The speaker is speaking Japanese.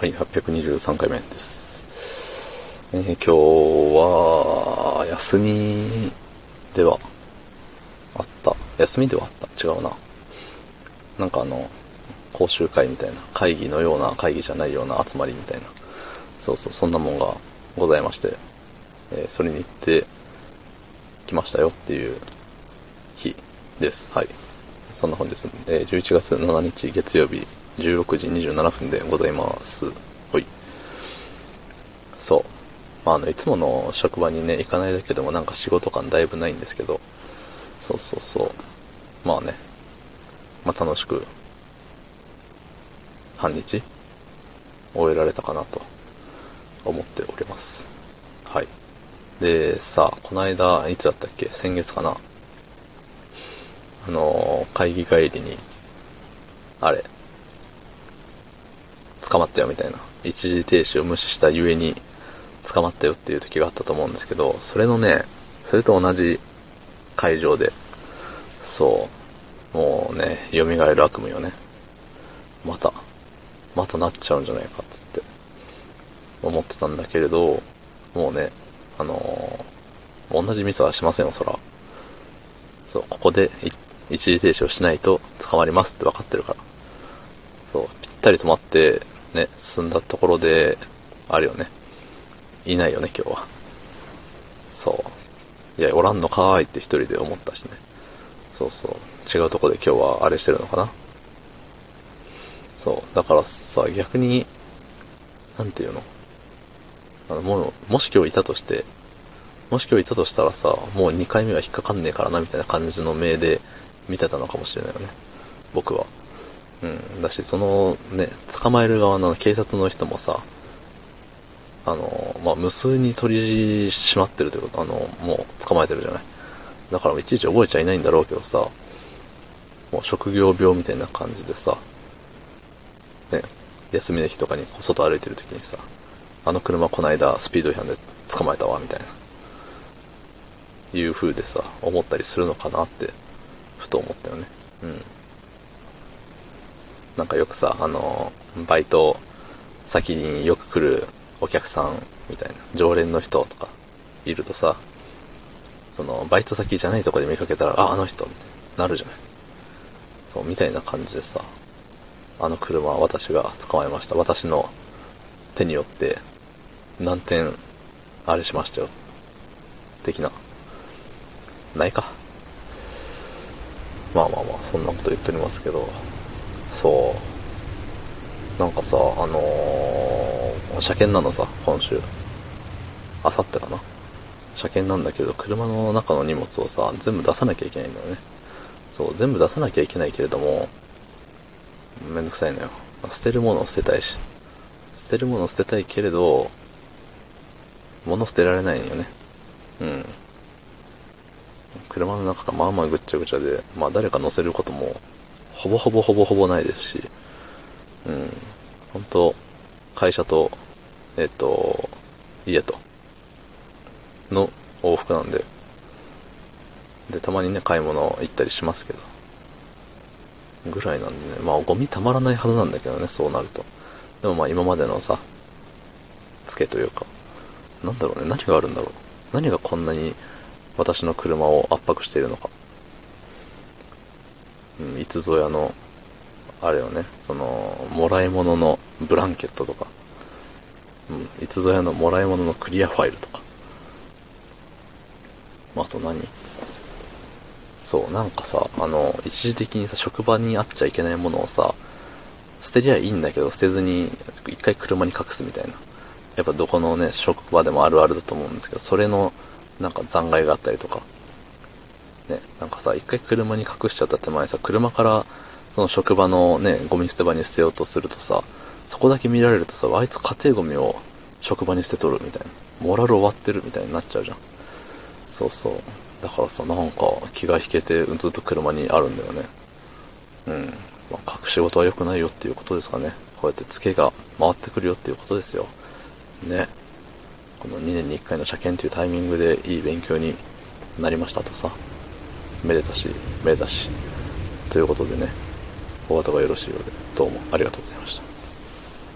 はい、823回目です。えー今日は、休みではあった。休みではあった。違うな。なんかあの、講習会みたいな、会議のような会議じゃないような集まりみたいな。そうそう、そんなもんがございまして、えーそれに行ってきましたよっていう日です。はい。そんな本日、えー11月7日月曜日16時27分でございます。ほい。そう。まあ、あの、いつもの職場にね、行かないだけでもなんか仕事感だいぶないんですけど、そうそうそう。まあね、まあ楽しく、半日終えられたかなと思っております。はい。で、さあ、この間、いつだったっけ？先月かなあのー会議帰りに、あれ、捕まったよみたいな。一時停止を無視したゆえに捕まったよっていう時があったと思うんですけど、それのね、それと同じ会場で、そう、もうね、蘇る悪夢よね。また、またなっちゃうんじゃないかっつって、思ってたんだけれど、もうね、あのー同じミスはしませんよ、そら。そう、ここで一時停止をしないと捕まりますって分かってるから。そう、ぴったり止まって、ね、進んだところで、あるよね。いないよね、今日は。そう。いや、おらんのかーいって一人で思ったしね。そうそう。違うとこで今日はあれしてるのかな。そう。だからさ、逆に、なんていうの？あの、もう、もし今日いたとして、もし今日いたとしたらさ、もう2回目は引っかかんねえからな、みたいな感じの目で見てたのかもしれないよね。僕は。うん。だし、そのね、捕まえる側の警察の人もさ、あの、まあ、無数に取り締まってるということ、あの、もう捕まえてるじゃない。だからいちいち覚えちゃいないんだろうけどさ、もう職業病みたいな感じでさ、ね、休みの日とかに外歩いてる時にさ、あの車こないだスピード違反で捕まえたわ、みたいな。いう風でさ、思ったりするのかなって、ふと思ったよね。うん。なんかよくさ、あの、バイト先によく来るお客さんみたいな、常連の人とかいるとさ、その、バイト先じゃないとこで見かけたら、あ、あの人、みたいになるじゃない。そう、みたいな感じでさ、あの車は私が捕まえました。私の手によって、何点、あれしましたよ。的な。ないか。まあまあまあ、そんなこと言っておりますけど、そう。なんかさ、あのー、車検なのさ、今週。あさってかな。車検なんだけど、車の中の荷物をさ、全部出さなきゃいけないんだよね。そう、全部出さなきゃいけないけれども、めんどくさいのよ。捨てるものを捨てたいし。捨てるものを捨てたいけれど、物捨てられないよね。うん。車の中がまあまあぐっちゃぐちゃで、まあ誰か乗せることも、ほぼほぼほぼほぼないですし、うん。本当会社と、えっ、と、家と、の往復なんで、で、たまにね、買い物行ったりしますけど、ぐらいなんでね、まあゴミたまらないはずなんだけどね、そうなると。でもまあ今までのさ、つけというか、なんだろうね、何があるんだろう。何がこんなに私の車を圧迫しているのか。うん、いつぞやの、あれよね、その、もらい物のブランケットとか、うん、いつぞやのもらい物のクリアファイルとか。まあと何？そう、なんかさ、あの、一時的にさ、職場にあっちゃいけないものをさ、捨てりゃいいんだけど、捨てずに、一回車に隠すみたいな。やっぱどこのね、職場でもあるあるだと思うんですけど、それの、なんか残骸があったりとか。なんかさ、一回車に隠しちゃった手前さ、車から、その職場のね、ゴミ捨て場に捨てようとするとさ、そこだけ見られるとさ、あいつ家庭ゴミを職場に捨てとるみたいな。モラル終わってるみたいになっちゃうじゃん。そうそう。だからさ、なんか気が引けてずっと車にあるんだよね。うん。まあ、隠し事は良くないよっていうことですかね。こうやってツケが回ってくるよっていうことですよ。ね。この2年に1回の車検というタイミングでいい勉強になりましたとさ。めでたし、めでたし。ということでね、お後がよろしいようで、どうもありがとうございました。